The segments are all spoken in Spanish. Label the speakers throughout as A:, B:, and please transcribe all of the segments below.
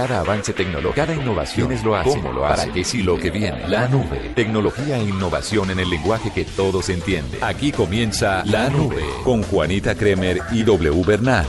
A: Cada avance tecnológico, cada innovación es lo hace, cómo lo hace, para qué sí lo que viene. La nube, tecnología e innovación en el lenguaje que todos entienden. Aquí comienza La Nube con Juanita Kremer y W Bernal.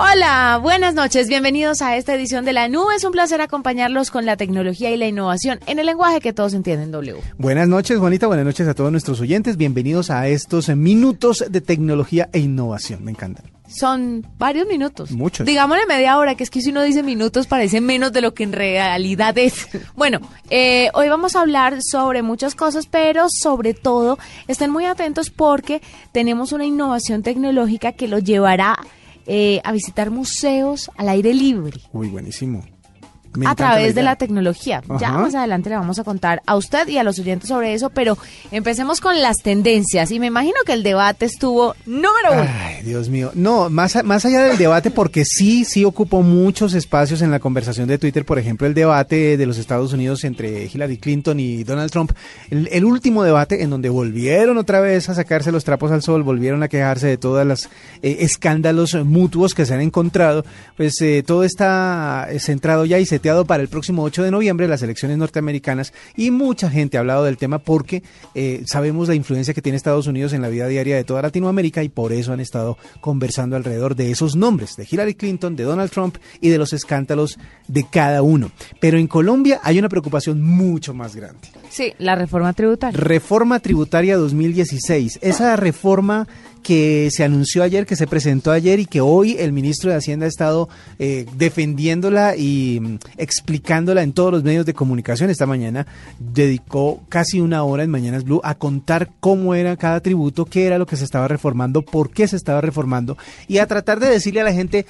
B: Hola, buenas noches, bienvenidos a esta edición de La Nube. Es un placer acompañarlos con la tecnología y la innovación en el lenguaje que todos entienden, W.
C: Buenas noches, Juanita, buenas noches a todos nuestros oyentes. Bienvenidos a estos minutos de tecnología e innovación. Me encantan.
B: Son varios minutos.
C: Muchos.
B: Digámosle media hora, que es que si uno dice minutos parece menos de lo que en realidad es. Bueno, eh, hoy vamos a hablar sobre muchas cosas, pero sobre todo estén muy atentos porque tenemos una innovación tecnológica que lo llevará eh, a visitar museos al aire libre.
C: Uy, buenísimo.
B: Me a través de la tecnología. Ya más adelante le vamos a contar a usted y a los oyentes sobre eso, pero empecemos con las tendencias. Y me imagino que el debate estuvo número uno.
C: Ay, Dios mío. No, más, más allá del debate, porque sí, sí ocupó muchos espacios en la conversación de Twitter, por ejemplo, el debate de los Estados Unidos entre Hillary Clinton y Donald Trump. El, último debate en donde volvieron otra vez a sacarse los trapos al sol, volvieron a quejarse de todos los eh, escándalos mutuos que se han encontrado. Pues eh, todo está centrado ya y se para el próximo 8 de noviembre las elecciones norteamericanas y mucha gente ha hablado del tema porque eh, sabemos la influencia que tiene Estados Unidos en la vida diaria de toda Latinoamérica y por eso han estado conversando alrededor de esos nombres, de Hillary Clinton, de Donald Trump y de los escándalos de cada uno. Pero en Colombia hay una preocupación mucho más grande.
B: Sí, la reforma tributaria.
C: Reforma tributaria 2016. Esa reforma que se anunció ayer, que se presentó ayer y que hoy el ministro de Hacienda ha estado eh, defendiéndola y mm, explicándola en todos los medios de comunicación. Esta mañana dedicó casi una hora en Mañanas Blue a contar cómo era cada tributo, qué era lo que se estaba reformando, por qué se estaba reformando y a tratar de decirle a la gente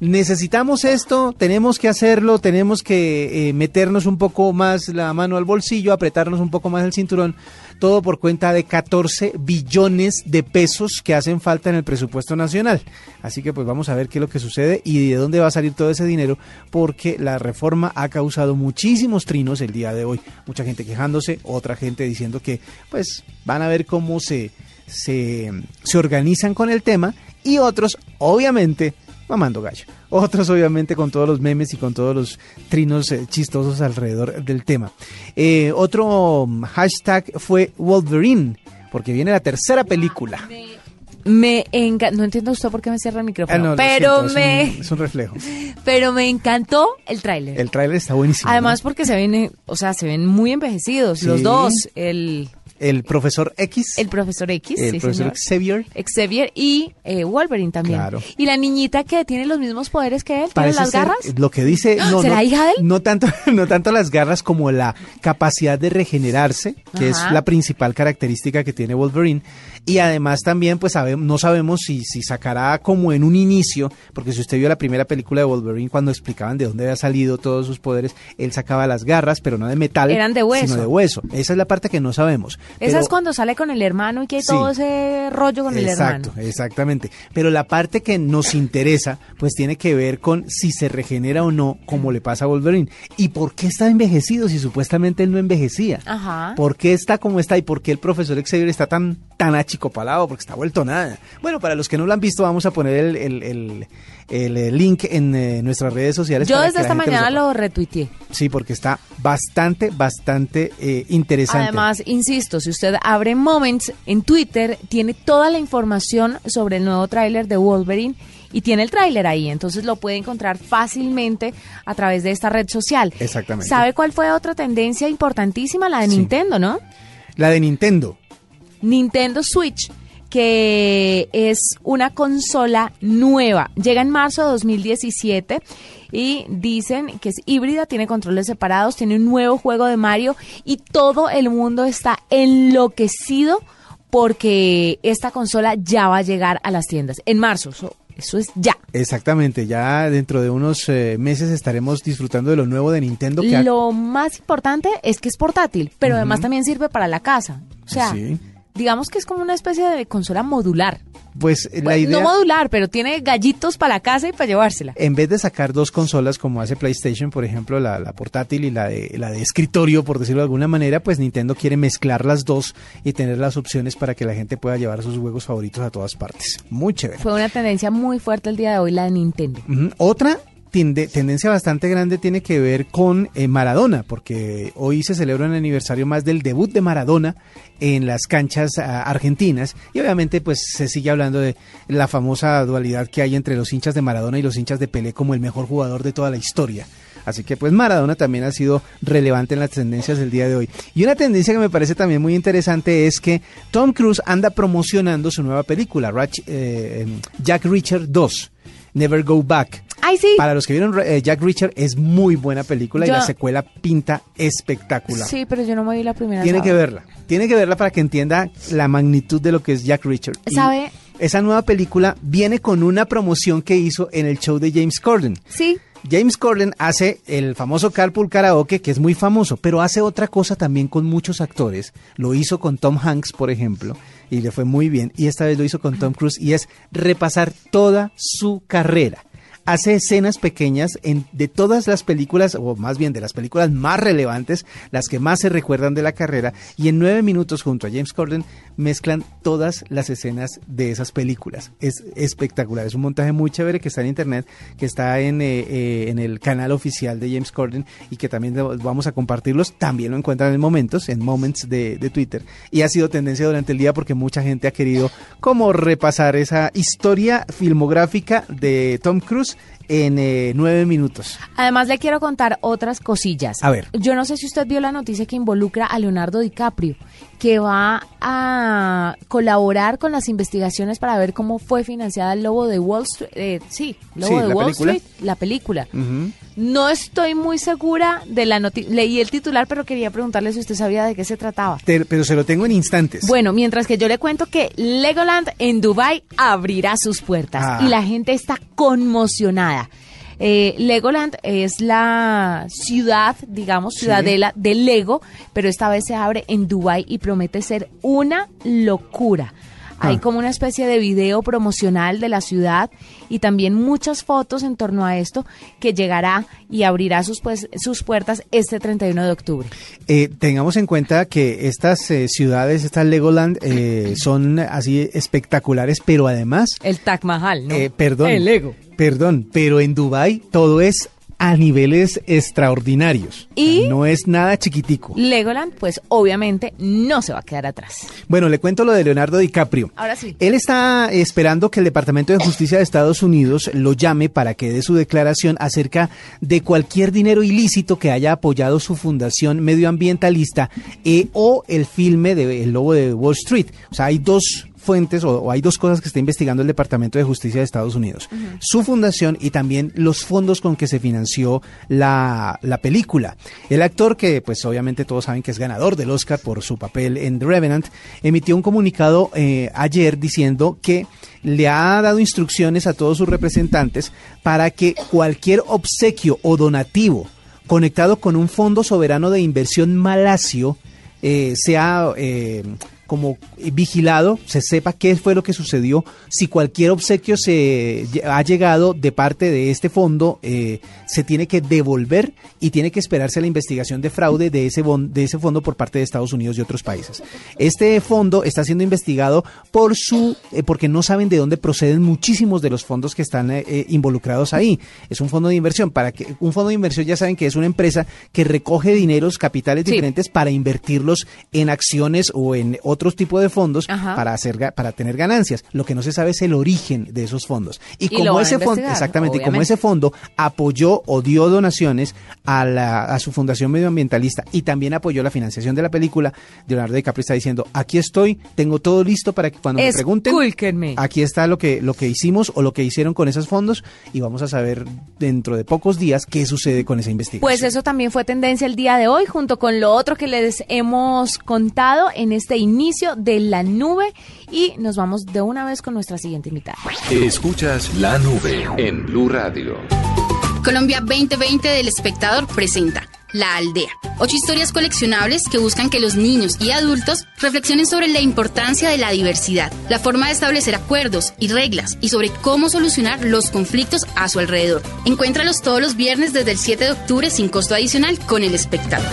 C: necesitamos esto, tenemos que hacerlo, tenemos que eh, meternos un poco más la mano al bolsillo, apretarnos un poco más el cinturón, todo por cuenta de 14 billones de pesos que hacen falta en el presupuesto nacional. Así que pues vamos a ver qué es lo que sucede y de dónde va a salir todo ese dinero, porque la reforma ha causado muchísimos trinos el día de hoy. Mucha gente quejándose, otra gente diciendo que pues van a ver cómo se, se, se organizan con el tema y otros obviamente mamando gallo. Otros obviamente con todos los memes y con todos los trinos eh, chistosos alrededor del tema. Eh, otro hashtag fue Wolverine, porque viene la tercera película.
B: Me encanta, no entiendo usted por qué me cierra el micrófono, ah, pero me...
C: Es un, reflejo.
B: Pero me encantó el tráiler.
C: El tráiler está buenísimo.
B: Además porque se ven, o sea, se ven muy envejecidos los dos. El
C: el profesor X.
B: El profesor X.
C: El profesor Xavier.
B: Xavier y eh, Wolverine también. Claro. Y la niñita que tiene los mismos poderes que él, tiene las garras.
C: Lo que dice. No,
B: ¿Será hija de él?
C: No tanto, no tanto las garras como la capacidad de regenerarse, que es la principal característica que tiene Wolverine. Y además también, pues no sabemos si, si sacará como en un inicio, porque si usted vio la primera película de Wolverine, cuando explicaban de dónde había salido todos sus poderes, él sacaba las garras, pero no de metal,
B: Eran de hueso.
C: sino de hueso. Esa es la parte que no sabemos.
B: Esa es cuando sale con el hermano y que hay todo ese rollo con el hermano.
C: Exacto, exactamente. Pero la parte que nos interesa, pues tiene que ver con si se regenera o no, como le pasa a Wolverine. ¿Y por qué está envejecido si supuestamente él no envejecía?
B: Ajá.
C: ¿Por qué está como está y por qué el profesor Xavier está tan, tan achicopalado? Porque está vuelto nada. Bueno, para los que no lo han visto, vamos a poner el, el, el, link en eh, nuestras redes sociales.
B: Yo desde esta mañana lo, retuiteé.
C: Sí, porque está bastante, bastante eh, interesante.
B: Además, insisto, si usted abre Moments en Twitter, tiene toda la información sobre el nuevo tráiler de Wolverine y tiene el tráiler ahí, entonces lo puede encontrar fácilmente a través de esta red social.
C: Exactamente.
B: ¿Sabe cuál fue otra tendencia importantísima? La de Nintendo, ¿no?
C: La de Nintendo.
B: Nintendo Switch que es una consola nueva. Llega en marzo de 2017 y dicen que es híbrida, tiene controles separados, tiene un nuevo juego de Mario y todo el mundo está enloquecido porque esta consola ya va a llegar a las tiendas en marzo. eso es ya.
C: Exactamente, ya dentro de unos eh, meses estaremos disfrutando de lo nuevo de Nintendo.
B: Que lo más importante es que es portátil, pero además también sirve para la casa. O sea, digamos que es como una especie de consola modular.
C: Pues la idea...
B: No modular, pero tiene gallitos para la casa y para llevársela.
C: En vez de sacar dos consolas como hace PlayStation, por ejemplo, la, la, portátil y la de, la de escritorio, por decirlo de alguna manera, pues Nintendo quiere mezclar las dos y tener las opciones para que la gente pueda llevar sus juegos favoritos a todas partes. Muy chévere.
B: Fue una tendencia muy fuerte el día de hoy la de Nintendo.
C: Otra tendencia bastante grande tiene que ver con eh, Maradona, porque hoy se celebra un aniversario más del debut de Maradona en las canchas ah, argentinas y obviamente pues se sigue hablando de la famosa dualidad que hay entre los hinchas de Maradona y los hinchas de Pelé como el mejor jugador de toda la historia. Así que pues Maradona también ha sido relevante en las tendencias del día de hoy. Y una tendencia que me parece también muy interesante es que Tom Cruise anda promocionando su nueva película, eh, Jack Richard 2, Never Go Back.
B: Ay, sí.
C: Para los que vieron eh, Jack Richard es muy buena película y la secuela pinta espectacular.
B: Sí, pero yo no me vi la primera.
C: Tiene que verla. Tiene que verla para que entienda la magnitud de lo que es Jack Richard.
B: ¿Sabe?
C: esa nueva película viene con una promoción que hizo en el show de James Corden.
B: Sí.
C: James Corden hace el famoso Carpool Karaoke, que es muy famoso, pero hace otra cosa también con muchos actores. Lo hizo con Tom Hanks, por ejemplo, y le fue muy bien. Y esta vez lo hizo con Tom Cruise, y es repasar toda su carrera hace escenas pequeñas en, de todas las películas, o más bien de las películas más relevantes, las que más se recuerdan de la carrera, y en nueve minutos junto a James Corden mezclan todas las escenas de esas películas. Es espectacular, es un montaje muy chévere que está en internet, que está en, eh, eh, en el canal oficial de James Corden y que también vamos a compartirlos. También lo encuentran en momentos, en moments de, de Twitter. Y ha sido tendencia durante el día porque mucha gente ha querido como repasar esa historia filmográfica de Tom Cruise en eh, nueve minutos.
B: Además, le quiero contar otras cosillas.
C: A ver.
B: Yo no sé si usted vio la noticia que involucra a Leonardo DiCaprio, que va a colaborar con las investigaciones para ver cómo fue financiada el Lobo de Wall Street. Eh, sí, Lobo de Wall Street, la película. No estoy muy segura de la noticia. Leí el titular, pero quería preguntarle si usted sabía de qué se trataba.
C: pero se lo tengo en instantes.
B: Bueno, mientras que yo le cuento que Legoland en Dubai abrirá sus puertas ah. y la gente está conmocionada. Eh, Legoland es la ciudad, digamos, ciudadela de Lego, pero esta vez se abre en Dubai y promete ser una locura. Hay ah. como una especie de video promocional de la ciudad y también muchas fotos en torno a esto que llegará y abrirá sus, pues, sus puertas este 31 de octubre.
C: Eh, tengamos en cuenta que estas eh, ciudades, estas Legoland, eh, son así espectaculares, pero además...
B: El Taj Mahal, ¿no?
C: perdón.
B: El Lego.
C: Perdón, pero en Dubai todo es a niveles extraordinarios.
B: Y
C: no es nada chiquitico.
B: Legoland, pues obviamente no se va a quedar atrás.
C: Bueno, le cuento lo de Leonardo DiCaprio.
B: Ahora sí.
C: Él está esperando que el Departamento de Justicia de Estados Unidos lo llame para que dé su declaración acerca de cualquier dinero ilícito que haya apoyado su fundación medioambientalista eh, o el filme de El Lobo de Wall Street. O sea, hay dos fuentes o, hay dos cosas que está investigando el Departamento de Justicia de Estados Unidos. Su fundación y también los fondos con que se financió la, película. El actor, que pues obviamente todos saben que es ganador del Oscar por su papel en The Revenant, emitió un comunicado eh, ayer diciendo que le ha dado instrucciones a todos sus representantes para que cualquier obsequio o donativo conectado con un fondo soberano de inversión malasio eh, sea eh, como vigilado, se sepa qué fue lo que sucedió, si cualquier obsequio se ha llegado de parte de este fondo, eh, se tiene que devolver y tiene que esperarse la investigación de fraude de ese, de ese fondo por parte de Estados Unidos y otros países. Este fondo está siendo investigado por su, eh, porque no saben de dónde proceden muchísimos de los fondos que están eh, involucrados ahí. Es un fondo de inversión. Para que un fondo de inversión ya saben que es una empresa que recoge dineros, capitales diferentes para invertirlos en acciones o en otros otros tipos de fondos para hacer para tener ganancias. Lo que no se sabe es el origen de esos fondos. Y, como ese fondo, exactamente, como ese fondo apoyó o dio donaciones a, la, a su fundación medioambientalista y también apoyó la financiación de la película, Leonardo DiCaprio está diciendo, aquí estoy, tengo todo listo para que cuando me pregunten, aquí está lo que, lo que hicimos o lo que hicieron con esos fondos y vamos a saber dentro de pocos días qué sucede con esa investigación.
B: Pues eso también fue tendencia el día de hoy, junto con lo otro que les hemos contado en este inicio de la nube y nos vamos de una vez con nuestra siguiente invitada.
A: Escuchas la nube en Blue Radio.
D: Colombia 2020 del espectador presenta La Aldea. Ocho historias coleccionables que buscan que los niños y adultos reflexionen sobre la importancia de la diversidad, la forma de establecer acuerdos y reglas y sobre cómo solucionar los conflictos a su alrededor. Encuéntralos todos los viernes desde el 7 de octubre sin costo adicional con el espectador.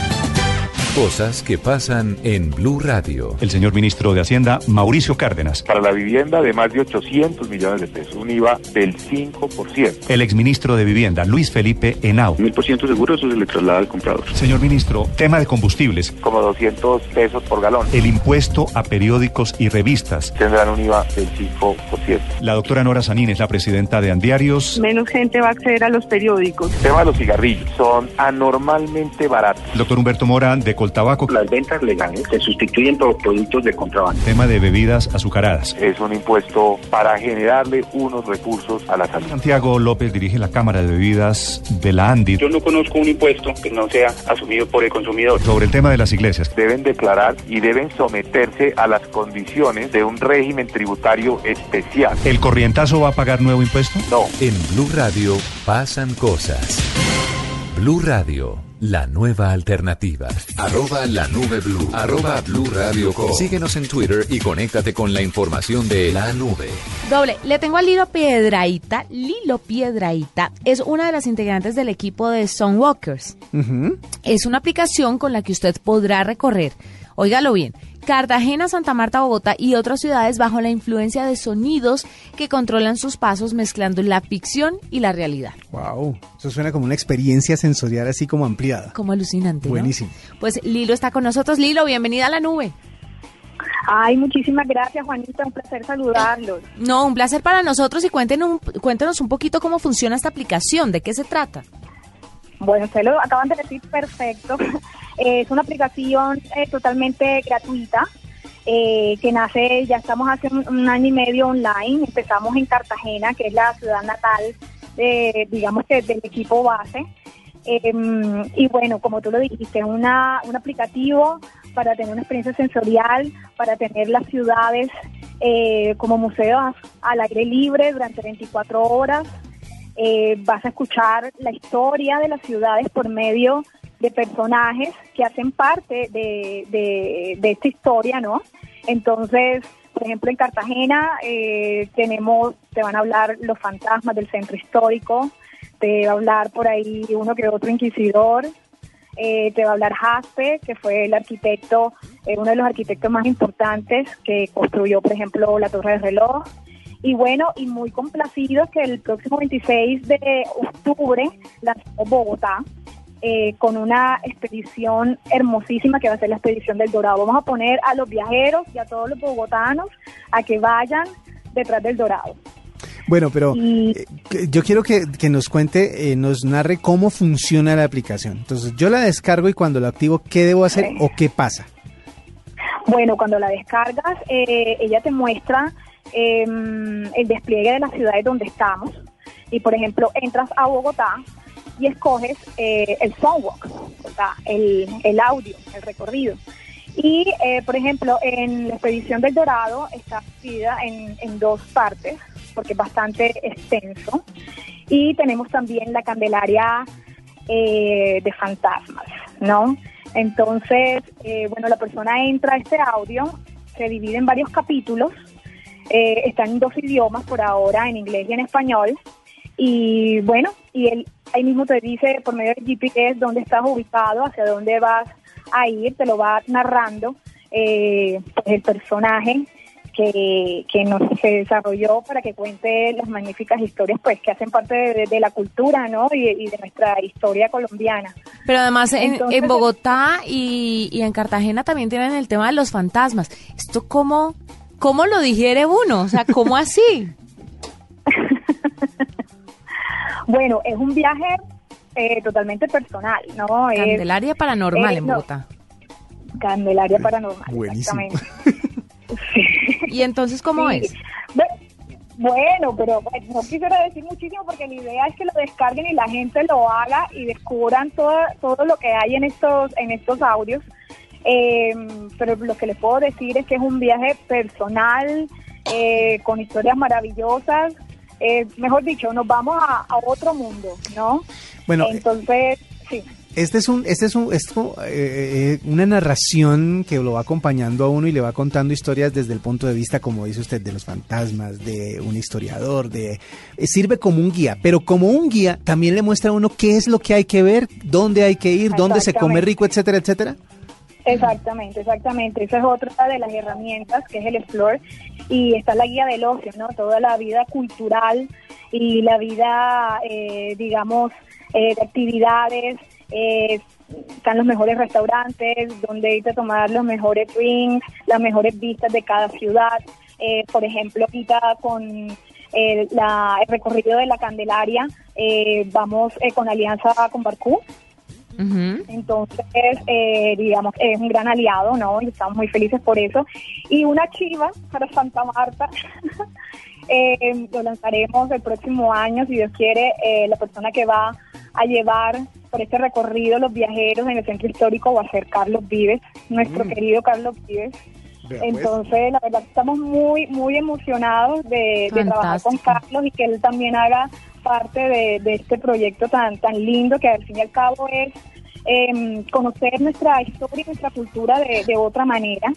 A: Cosas que pasan en Blue Radio.
E: El señor ministro de Hacienda, Mauricio Cárdenas.
F: Para la vivienda de más de 800 millones de pesos, un IVA del 5%.
E: El exministro de Vivienda, Luis Felipe Henao.
G: Mil por ciento seguro, eso se le traslada al comprador.
E: Señor ministro, tema de combustibles.
F: Como 200 pesos por galón.
E: El impuesto a periódicos y revistas.
F: Tendrán un IVA del 5%.
E: La doctora Nora Sanín es la presidenta de Andiarios.
H: Menos gente va a acceder a los periódicos.
F: El tema de los cigarrillos son anormalmente baratos.
E: Doctor Humberto Mora de Coltabaco.
G: Las ventas legales se sustituyen por productos de contrabando.
E: Tema de bebidas azucaradas.
F: Es un impuesto para generarle unos recursos a la salud.
E: Santiago López dirige la Cámara de Bebidas de la ANDI.
G: Yo no conozco un impuesto que no sea asumido por el consumidor.
E: Sobre el tema de las iglesias.
F: Deben declarar y deben someterse a las condiciones de un régimen tributario especial.
E: ¿El corrientazo va a pagar nuevo impuesto?
F: No.
A: En Blue Radio pasan cosas. Blue Radio, la nueva alternativa. Arroba la nube blue. Arroba Blue Radio Com. Síguenos en Twitter y conéctate con la información de la nube.
B: Doble, le tengo a Lilo Piedraíta. Lilo Piedraíta es una de las integrantes del equipo de Walkers.
C: Ujú.
B: Es una aplicación con la que usted podrá recorrer, óigalo bien, Cartagena, Santa Marta, Bogotá y otras ciudades bajo la influencia de sonidos que controlan sus pasos mezclando la ficción y la realidad.
C: Wow, eso suena como una experiencia sensorial así como ampliada.
B: Como alucinante. ¿no?
C: Buenísimo.
B: Pues Lilo está con nosotros. Lilo, bienvenida a la nube.
H: Ay, muchísimas gracias, Juanita. Un placer saludarlos.
B: No, un placer para nosotros y cuéntenos, un- cuéntenos un poquito cómo funciona esta aplicación, de qué se trata.
H: Bueno, ustedes lo acaban de decir perfecto. Eh, es una aplicación eh, totalmente gratuita eh, que nace, ya estamos hace un, año y medio online. Empezamos en Cartagena, que es la ciudad natal, de, digamos que del equipo base. Eh, y bueno, como tú lo dijiste, es una, un aplicativo para tener una experiencia sensorial, para tener las ciudades eh, como museos al aire libre durante 24 horas. Eh, vas a escuchar la historia de las ciudades por medio de personajes que hacen parte de, de- esta historia, ¿no? Entonces, por ejemplo, en Cartagena eh, tenemos, te van a hablar los fantasmas del centro histórico, te va a hablar por ahí uno que otro inquisidor, eh, te va a hablar Jaspe, que fue el arquitecto, eh, uno de los arquitectos más importantes que construyó, por ejemplo, la Torre del Reloj. Y bueno, y muy complacidos que el próximo 26 de octubre lanzamos Bogotá eh, con una expedición hermosísima que va a ser la expedición del Dorado. Vamos a poner a los viajeros y a todos los bogotanos a que vayan detrás del Dorado.
C: Bueno, pero eh, yo quiero que, que nos cuente, eh, nos narre cómo funciona la aplicación. Entonces, yo la descargo y cuando la activo, ¿qué debo hacer o qué pasa?
H: Bueno, cuando la descargas, eh, ella te muestra eh, el despliegue de las ciudades donde estamos. Y, por ejemplo, entras a Bogotá y escoges eh, el Soundwalk, o el, el audio, el recorrido. Y, eh, por ejemplo, en la expedición del Dorado está dividida en, en dos partes, porque es bastante extenso. Y tenemos también la Candelaria eh, de fantasmas, ¿no? Entonces, eh, bueno, la persona entra a este audio, se divide en varios capítulos, eh, están en dos idiomas por ahora, en inglés y en español, y bueno, y él ahí mismo te dice por medio del GPS dónde estás ubicado, hacia dónde vas a ir, te lo va narrando eh, pues, el personaje que, que nos se desarrolló para que cuente las magníficas historias pues que hacen parte de, de la cultura ¿no? y, y de nuestra historia colombiana.
B: Pero además en,
H: Entonces-
B: en Bogotá y, y en Cartagena también tienen el tema de los fantasmas. ¿Esto cómo, cómo lo digiere uno? O sea, ¿cómo así?
H: Bueno, es un viaje eh, totalmente personal, ¿no? Es-
B: Candelaria paranormal
H: eh,
B: en
H: no.
B: Bogotá.
H: Candelaria paranormal.
C: Buenísimo.
H: Exactamente.
B: ¿Y entonces cómo
H: Sí.
B: es?
H: Bueno, pero bueno, no quisiera decir muchísimo porque la idea es que lo descarguen y la gente lo haga y descubran todo, todo lo que hay en estos, en estos audios. Eh, pero lo que les puedo decir es que es un viaje personal, eh, con historias maravillosas. Eh, mejor dicho, nos vamos a, a otro mundo, ¿no?
C: Bueno,
H: Entonces, sí.
C: Este es un, este es un, esto, eh, eh, una narración que lo va acompañando a uno y le va contando historias desde el punto de vista, como dice usted, de los fantasmas, de un historiador, de eh, sirve como un guía, pero como un guía también le muestra a uno qué es lo que hay que ver, dónde hay que ir, dónde se come rico, etcétera, etcétera.
H: Exactamente, exactamente. Esa es otra de las herramientas que es el Explore y está la guía del ocio, ¿no? Toda la vida cultural y la vida, eh, digamos, eh, de actividades. Eh, están los mejores restaurantes, donde irte a tomar los mejores drinks, las mejores vistas de cada ciudad. Eh, por ejemplo, ahorita con la, el recorrido de la Candelaria, vamos con alianza con Barcú. Entonces, eh, digamos, es un gran aliado, ¿no? Y estamos muy felices por eso. Y una chiva para Santa Marta, eh, lo lanzaremos el próximo año, si Dios quiere, eh, la persona que va a llevar por este recorrido los viajeros en el centro histórico va a ser Carlos Vives, nuestro
C: Mm.
H: querido Carlos Vives.
C: Vea, pues.
H: Entonces, la verdad, estamos muy, muy emocionados de, de trabajar con. Carlos y que él también haga parte de, de este proyecto tan, tan lindo que al fin y al cabo es em, conocer nuestra historia y nuestra cultura de, de otra manera.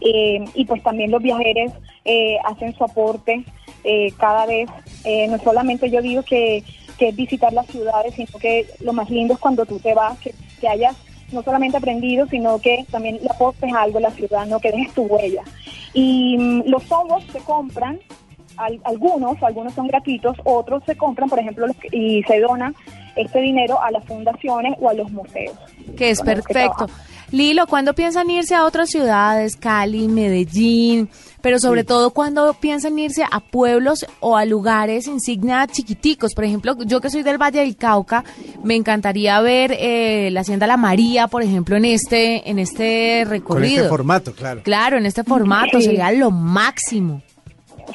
H: Eh, y pues también los viajeros eh, hacen su aporte eh, cada vez. Eh, no solamente yo digo que, que es visitar las ciudades, sino que lo más lindo es cuando tú te vas, que, que hayas no solamente aprendido, sino que también le aportes algo a la ciudad, no que dejes tu huella. Y mm, los hongos se compran, al- algunos, algunos son gratuitos, otros se compran, por ejemplo, los y se donan este dinero a las fundaciones o a los museos.
B: Que es
H: con que
B: perfecto. Lilo, ¿cuándo piensan irse a otras ciudades? Cali, Medellín, pero sobre todo cuando piensan irse a pueblos o a lugares insignia chiquiticos. Por ejemplo, yo que soy del Valle del Cauca, me encantaría ver eh, la Hacienda La María, por ejemplo, en este, en este
C: Con
B: recorrido.
C: este formato, claro.
B: Claro, en este formato
H: Sí.
B: sería lo máximo.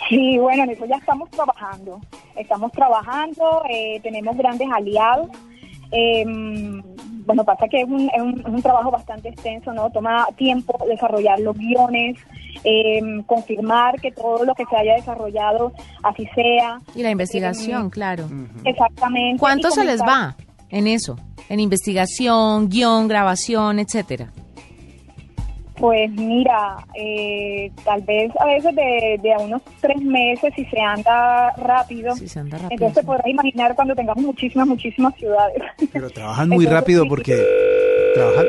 H: Sí, bueno, en eso ya estamos trabajando. Estamos trabajando, eh, tenemos grandes aliados. Eh, bueno, pasa que es un, es, un, es un trabajo bastante extenso, ¿no? Toma tiempo desarrollar los guiones, eh, confirmar que todo lo que se haya desarrollado así sea.
B: Y la investigación,
H: Eh,
B: claro.
H: Exactamente.
B: ¿Cuánto se les va en eso? En investigación, guion, grabación, etcétera.
H: Pues mira, eh, tal vez a veces de, de a unos tres meses si se anda rápido.
B: Si se anda rápido,
H: Entonces te
B: sí.
H: podrás imaginar cuando tengamos muchísimas, muchísimas ciudades.
C: Pero trabajan muy
H: Entonces,
C: rápido
H: sí.
C: porque trabajan,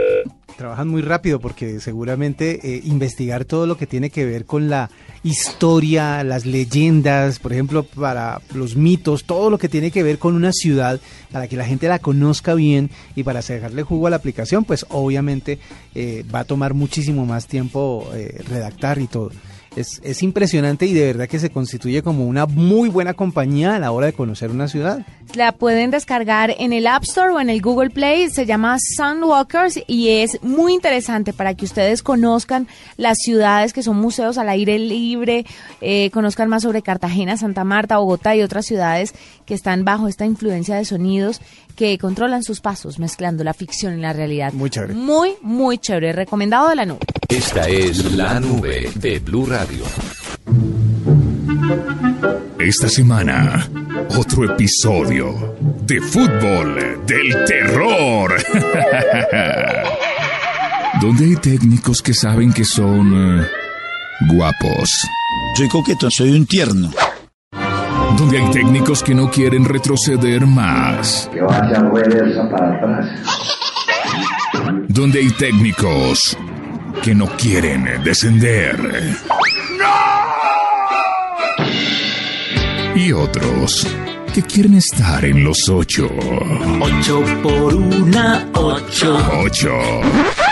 C: trabajan muy rápido porque seguramente eh, investigar todo lo que tiene que ver con la historia, las leyendas, por ejemplo, para los mitos, todo lo que tiene que ver con una ciudad, para que la gente la conozca bien y para sacarle jugo a la aplicación, pues obviamente eh, va a tomar muchísimo más tiempo eh, redactar y todo. Es, es impresionante y de verdad que se constituye como una muy buena compañía a la hora de conocer una ciudad.
B: La pueden descargar en el App Store o en el Google Play. Se llama Sunwalkers y es muy interesante para que ustedes conozcan las ciudades que son museos al aire libre, eh, conozcan más sobre Cartagena, Santa Marta, Bogotá y otras ciudades que están bajo esta influencia de sonidos que controlan sus pasos, mezclando la ficción y la realidad.
C: Muy chévere.
B: Muy, muy chévere. Recomendado de la nube.
A: Esta es la nube de Blue Radio.
I: Esta semana, otro episodio de fútbol del terror. Donde hay técnicos que saben que son eh, guapos.
J: Soy coqueto, soy un tierno.
I: Donde hay técnicos que no quieren retroceder más.
K: Que vaya reversa para atrás.
I: Donde hay técnicos que no quieren descender. Y otros que quieren estar en los ocho.
J: Ocho por una, ocho.
I: Ocho.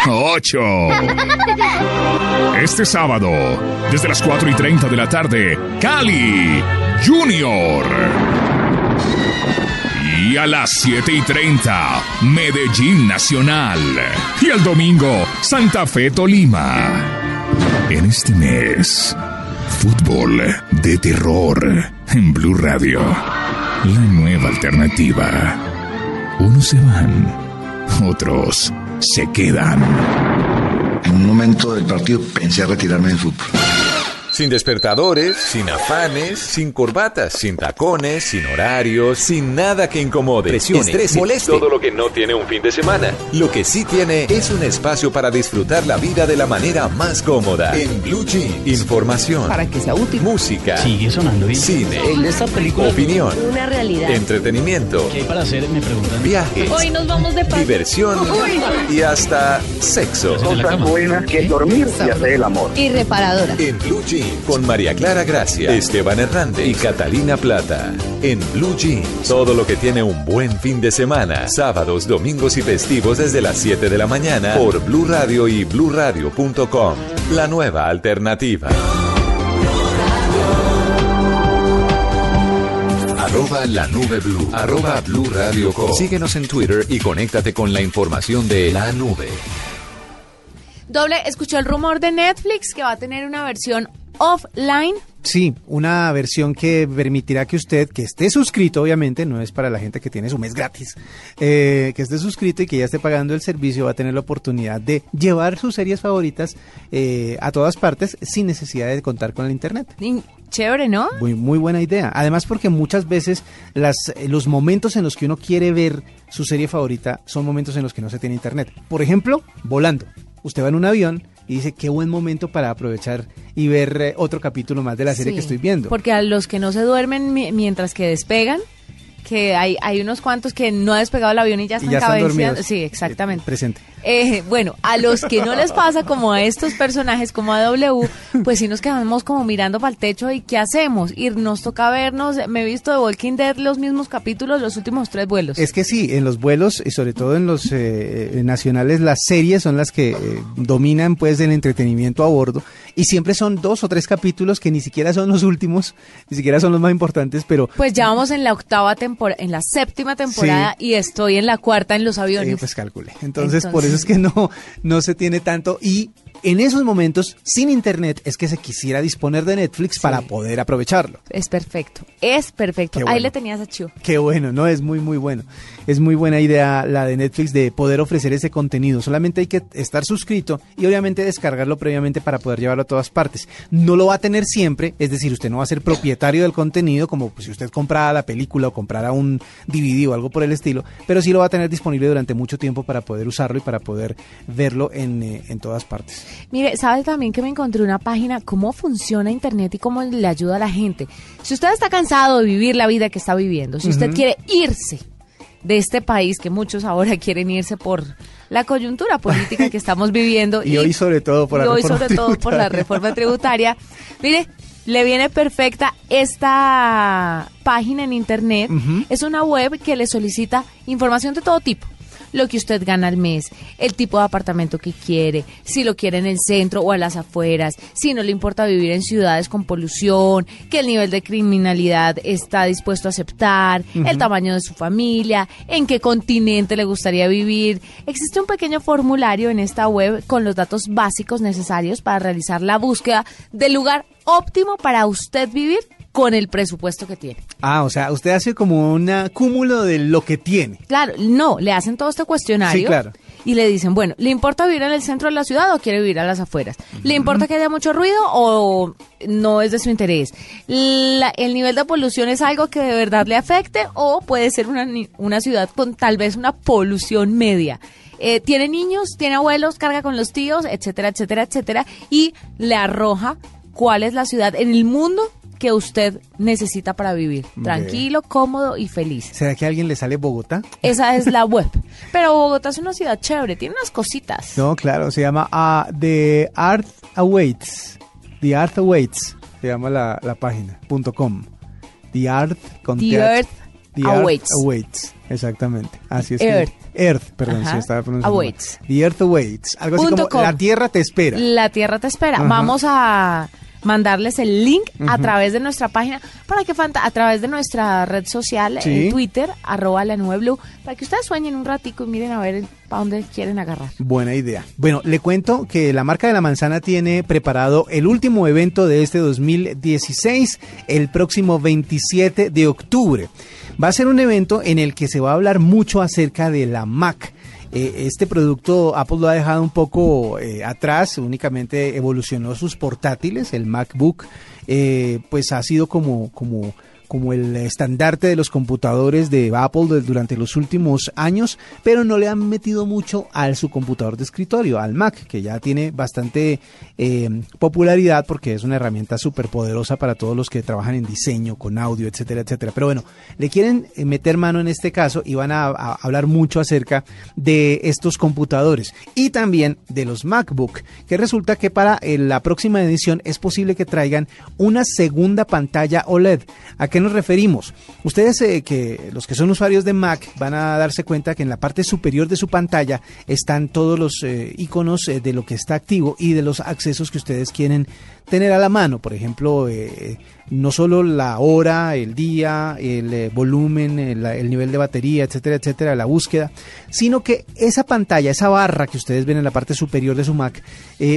I: Ocho. Este sábado, desde las 4 y 30 de la tarde, Cali Junior. Y a las 7 y 30, Medellín Nacional. Y el domingo, Santa Fe Tolima. En este mes, fútbol de terror en Blue Radio. La nueva alternativa. Unos se van, otros se quedan.
J: En un momento del partido pensé retirarme del fútbol.
A: Sin despertadores, sin afanes, sin corbatas, sin tacones, sin horarios, sin nada que incomode, presione, estrese, moleste. Todo lo que no tiene un fin de semana. Lo que sí tiene es un espacio para disfrutar la vida de la manera más cómoda. En Blue Jeans. Información.
B: Para que sea útil.
A: Música.
J: Sigue sonando bien.
A: Cine.
J: De esta película.
A: Opinión.
B: Una realidad.
A: Entretenimiento.
J: ¿Qué hay para hacer? Me preguntan.
A: Viajes.
B: Hoy nos vamos de paseo.
A: Diversión. Y hasta sexo.
G: Cosas buenas que dormir y hacer el amor.
B: Y reparadora.
A: En Blue Jeans, con María Clara Gracia, Esteban Hernández y Catalina Plata. En Blue Jeans, todo lo que tiene un buen fin de semana. Sábados, domingos y festivos desde las 7 de la mañana por Blue Radio y bluradio.com. La nueva alternativa. Arroba la nube blue. Arroba blue radio com. Síguenos en Twitter y conéctate con la información de la nube.
B: Doble, escuchó el rumor de Netflix que va a tener una versión offline.
C: Sí, una versión que permitirá que usted, que esté suscrito, obviamente, no es para la gente que tiene su mes gratis, eh, que esté suscrito y que ya esté pagando el servicio, va a tener la oportunidad de llevar sus series favoritas eh, a todas partes sin necesidad de contar con el Internet.
B: Y Chévere, ¿no?
C: Muy, muy buena idea. Además porque muchas veces las, eh, los momentos en los que uno quiere ver su serie favorita son momentos en los que no se tiene internet. Por ejemplo, volando. Usted va en un avión y dice, qué buen momento para aprovechar y ver eh, otro capítulo más de la serie
B: Sí,
C: que estoy viendo.
B: Porque a los que no se duermen mi- mientras que despegan, que hay, hay unos cuantos que no ha despegado el avión y ya
C: Y
B: están,
C: ya están
B: cabeceando.
C: dormidos.
B: Sí, exactamente.
C: Eh, presente.
B: Eh, bueno, a los que no les pasa como a estos personajes, como a W, pues sí nos quedamos como mirando para el techo y ¿qué hacemos? Y nos toca vernos, me he visto de Walking Dead los mismos capítulos, los últimos tres vuelos.
C: Es que sí, en los vuelos y sobre todo en los eh, eh, nacionales, las series son las que eh, dominan pues el entretenimiento a bordo y siempre son dos o tres capítulos que ni siquiera son los últimos, ni siquiera son los más importantes, pero
B: Pues ya vamos en la octava temporada, en la séptima temporada y estoy en la cuarta en los aviones.
C: Pues calcule. Entonces, por
B: Entonces-
C: eso es que no, no se tiene tanto. Y en esos momentos, sin internet, es que se quisiera disponer de Netflix para poder aprovecharlo.
B: Es perfecto, es perfecto. Ahí le tenías a Chivo.
C: Qué bueno, ¿no? Es muy, muy bueno. Es muy buena idea la de Netflix de poder ofrecer ese contenido. Solamente hay que estar suscrito y obviamente descargarlo previamente para poder llevarlo a todas partes. No lo va a tener siempre, es decir, usted no va a ser propietario del contenido como pues, si usted comprara la película o comprara un DVD o algo por el estilo, pero sí lo va a tener disponible durante mucho tiempo para poder usarlo y para poder verlo en, eh, en todas partes.
B: Mire, ¿sabe también que me encontré una página cómo funciona Internet y cómo le ayuda a la gente? Si usted está cansado de vivir la vida que está viviendo, si usted quiere irse de este país, que muchos ahora quieren irse por la coyuntura política que estamos viviendo.
C: Y hoy sobre todo por la
B: hoy
C: reforma
B: sobre todo por la
C: tributaria.
B: reforma tributaria. Mire, le viene perfecta esta página en Internet. Es una web que le solicita información de todo tipo. Lo que usted gana al mes, el tipo de apartamento que quiere, si lo quiere en el centro o a las afueras, si no le importa vivir en ciudades con polución, que el nivel de criminalidad está dispuesto a aceptar, el tamaño de su familia, en qué continente le gustaría vivir. Existe un pequeño formulario en esta web con los datos básicos necesarios para realizar la búsqueda del lugar óptimo para usted vivir con el presupuesto que tiene.
C: Ah, o sea, usted hace como un cúmulo de lo que tiene.
B: Claro, no, le hacen todo este cuestionario
C: Sí, claro.
B: y le dicen, bueno, ¿le importa vivir en el centro de la ciudad o quiere vivir a las afueras? ¿Le importa que haya mucho ruido o no es de su interés? La- ¿El nivel de polución es algo que de verdad le afecte o puede ser una, una ciudad con tal vez una polución media? Eh, tiene niños, tiene abuelos, carga con los tíos, etcétera, etcétera, etcétera, y le arroja cuál es la ciudad en el mundo que usted necesita para vivir. Tranquilo, cómodo y feliz.
C: ¿Será que a alguien le sale Bogotá?
B: Esa es la web. Pero Bogotá es una ciudad chévere, tiene unas cositas.
C: No, claro, se llama ah, The Art Awaits. The Art Awaits, se llama la, la página, punto com. The Art con
B: The
C: TH.
B: Earth
C: The Earth
B: Awaits.
C: Awaits, exactamente. Así es.
B: Earth.
C: Que, Earth, perdón,
B: Ajá.
C: si estaba pronunciando. mal.
B: Awaits.
C: The Earth Awaits. Algo así
B: Punto
C: como
B: com.
C: la Tierra te espera.
B: La Tierra te espera.
C: Ajá.
B: Vamos a mandarles el link a través de nuestra página, para que fanta- a través de nuestra red social,
C: Sí.
B: en Twitter, arroba la nube blue, para que ustedes sueñen un ratico y miren a ver para dónde quieren agarrar.
C: Buena idea. Bueno, le cuento que la marca de la manzana tiene preparado el último evento de este 2016, el próximo 27 de octubre. Va a ser un evento en el que se va a hablar mucho acerca de la Mac eh, este producto Apple lo ha dejado un poco eh, atrás, únicamente evolucionó sus portátiles, el MacBook, eh, pues ha sido como, como como el estandarte de los computadores de Apple durante los últimos años, pero no le han metido mucho a su computador de escritorio, al Mac, que ya tiene bastante eh, popularidad porque es una herramienta súper poderosa para todos los que trabajan en diseño, con audio, etcétera, etcétera. Pero bueno, le quieren eh, meter mano en este caso y van a, a hablar mucho acerca de estos computadores y también de los MacBook, que resulta que para eh, la próxima edición es posible que traigan una segunda pantalla OLED. ¿A qué nos referimos? Ustedes eh, que los que son usuarios de Mac van a darse cuenta que en la parte superior de su pantalla están todos los eh, iconos eh, de lo que está activo y de los accesos que ustedes quieren tener a la mano. Por ejemplo, no solo la hora, el día, el volumen, el, el nivel de batería, etcétera, etcétera, la búsqueda, sino que esa pantalla, esa barra que ustedes ven en la parte superior de su Mac,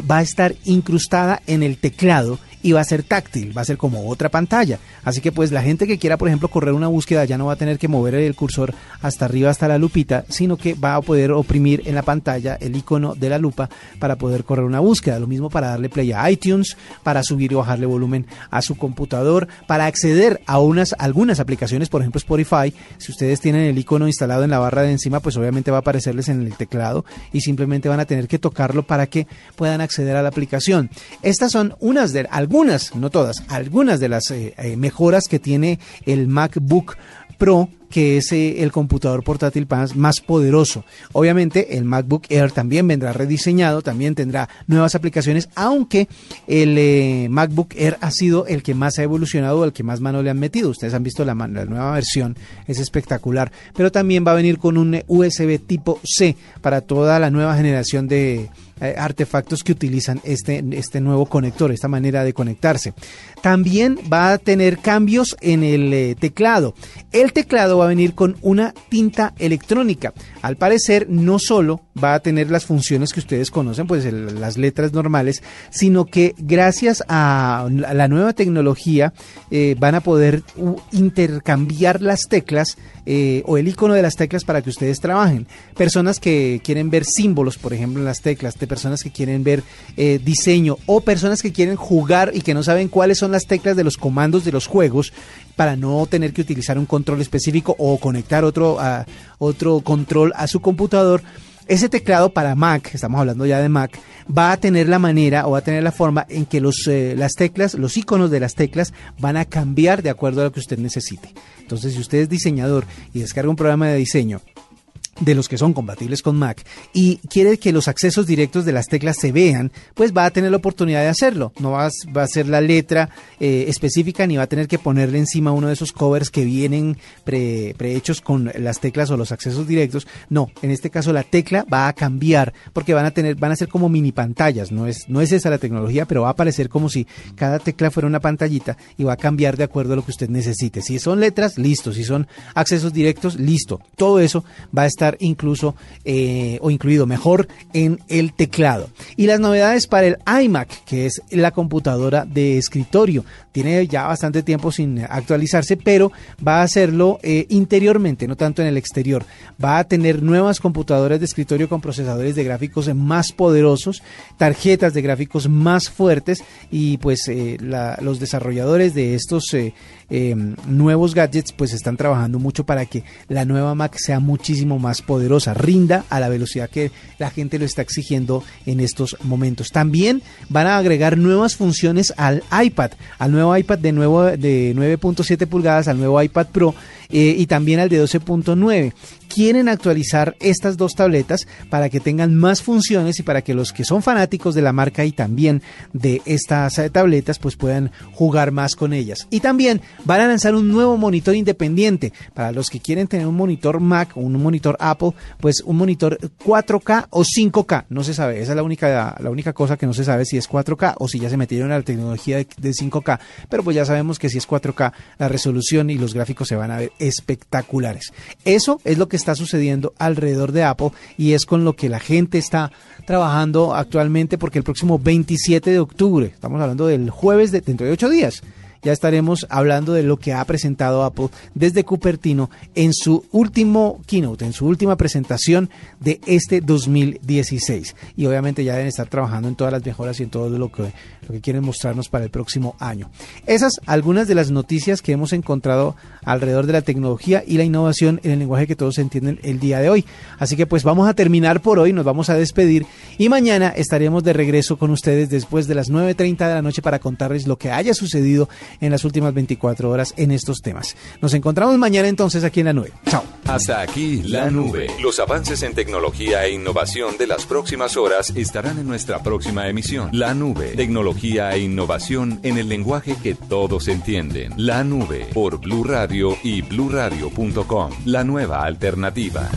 C: va a estar incrustada en el teclado y va a ser táctil, va a ser como otra pantalla. Así que pues la gente que quiera, por ejemplo, correr una búsqueda ya no va a tener que mover el cursor hasta arriba, hasta la lupita, sino que va a poder oprimir en la pantalla el icono de la lupa para poder correr una búsqueda. Lo mismo para darle play a iTunes, para subir y bajarle volumen a su computador, para acceder a unas algunas aplicaciones, por ejemplo Spotify. Si ustedes tienen el icono instalado en la barra de encima, pues obviamente va a aparecerles en el teclado y simplemente van a tener que tocarlo para que puedan acceder a la aplicación. Estas son unas de algunas, no todas, algunas de las eh, eh, mejoras que tiene el MacBook Pro que es eh, el computador portátil más, poderoso. Obviamente el MacBook Air también vendrá rediseñado, también tendrá nuevas aplicaciones, aunque el eh, MacBook Air ha sido el que más ha evolucionado, el que más mano le han metido. Ustedes han visto la, la nueva versión, es espectacular, pero también va a venir con un eh, USB tipo C para toda la nueva generación de artefactos que utilizan este, este nuevo conector, esta manera de conectarse. También va a tener cambios en el teclado. El teclado va a venir con una tinta electrónica. Al parecer, no solo va a tener las funciones que ustedes conocen, pues las letras normales, sino que gracias a la nueva tecnología eh, van a poder intercambiar las teclas eh, o el icono de las teclas para que ustedes trabajen. Personas que quieren ver símbolos, por ejemplo, en las teclas, de personas que quieren ver eh, diseño o personas que quieren jugar y que no saben cuáles son las teclas de los comandos de los juegos para no tener que utilizar un control específico o conectar otro, a, otro control a su computador. Ese teclado para Mac, estamos hablando ya de Mac, va a tener la manera o va a tener la forma en que los, eh, las teclas, los iconos de las teclas van a cambiar de acuerdo a lo que usted necesite. Entonces, si usted es diseñador y descarga un programa de diseño de los que son compatibles con Mac y quiere que los accesos directos de las teclas se vean, pues va a tener la oportunidad de hacerlo. No va, a- va a ser la letra eh, específica ni va a tener que ponerle encima uno de esos covers que vienen pre- prehechos con las teclas o los accesos directos. No, en este caso la tecla va a cambiar porque van a tener, van a ser como mini pantallas. No es, no es esa la tecnología, pero va a aparecer como si cada tecla fuera una pantallita y va a cambiar de acuerdo a lo que usted necesite. Si son letras, listo. Si son accesos directos, listo. Todo eso va a estar incluso eh, o incluido mejor en el teclado. Y las novedades para el iMac, que es la computadora de escritorio. Tiene ya bastante tiempo sin actualizarse, pero va a hacerlo eh, interiormente, no tanto en el exterior. Va a tener nuevas computadoras de escritorio con procesadores de gráficos más poderosos, tarjetas de gráficos más fuertes y pues eh, los desarrolladores de estos eh, nuevos gadgets pues están trabajando mucho para que la nueva Mac sea muchísimo más poderosa, rinda a la velocidad que la gente lo está exigiendo en estos momentos. También van a agregar nuevas funciones al iPad, al nuevo iPad de nuevo de 9.7 pulgadas, al nuevo iPad Pro eh, y también al de 12.9. Quieren actualizar estas dos tabletas para que tengan más funciones y para que los que son fanáticos de la marca y también de estas eh, tabletas pues puedan jugar más con ellas. Y también van a lanzar un nuevo monitor independiente para los que quieren tener un monitor Mac o un monitor Apple, pues un monitor 4K o 5K, no se sabe, esa es la única la única cosa que no se sabe si es 4K o si ya se metieron a la tecnología de, de 5K, pero pues ya sabemos que si es 4K la resolución y los gráficos se van a ver espectaculares. Eso es lo que está sucediendo alrededor de Apple y es con lo que la gente está trabajando actualmente porque el próximo 27 de octubre, estamos hablando del jueves de dentro de ocho días, ya estaremos hablando de lo que ha presentado Apple desde Cupertino en su último keynote, en su última presentación de este 2016. Y obviamente ya deben estar trabajando en todas las mejoras y en todo lo que, lo que quieren mostrarnos para el próximo año. Esas algunas de las noticias que hemos encontrado alrededor de la tecnología y la innovación en el lenguaje que todos entienden el día de hoy. Así que pues vamos a terminar por hoy, nos vamos a despedir y mañana estaremos de regreso con ustedes después de las 9.30 de la noche para contarles lo que haya sucedido en las últimas 24 horas en estos temas. Nos encontramos mañana entonces aquí en la nube. Chao.
A: Hasta aquí la nube. Los avances en tecnología e innovación de las próximas horas estarán en nuestra próxima emisión. La nube, e innovación en el lenguaje que todos entienden. La nube por Blue Radio y bluradio.com. La nueva alternativa.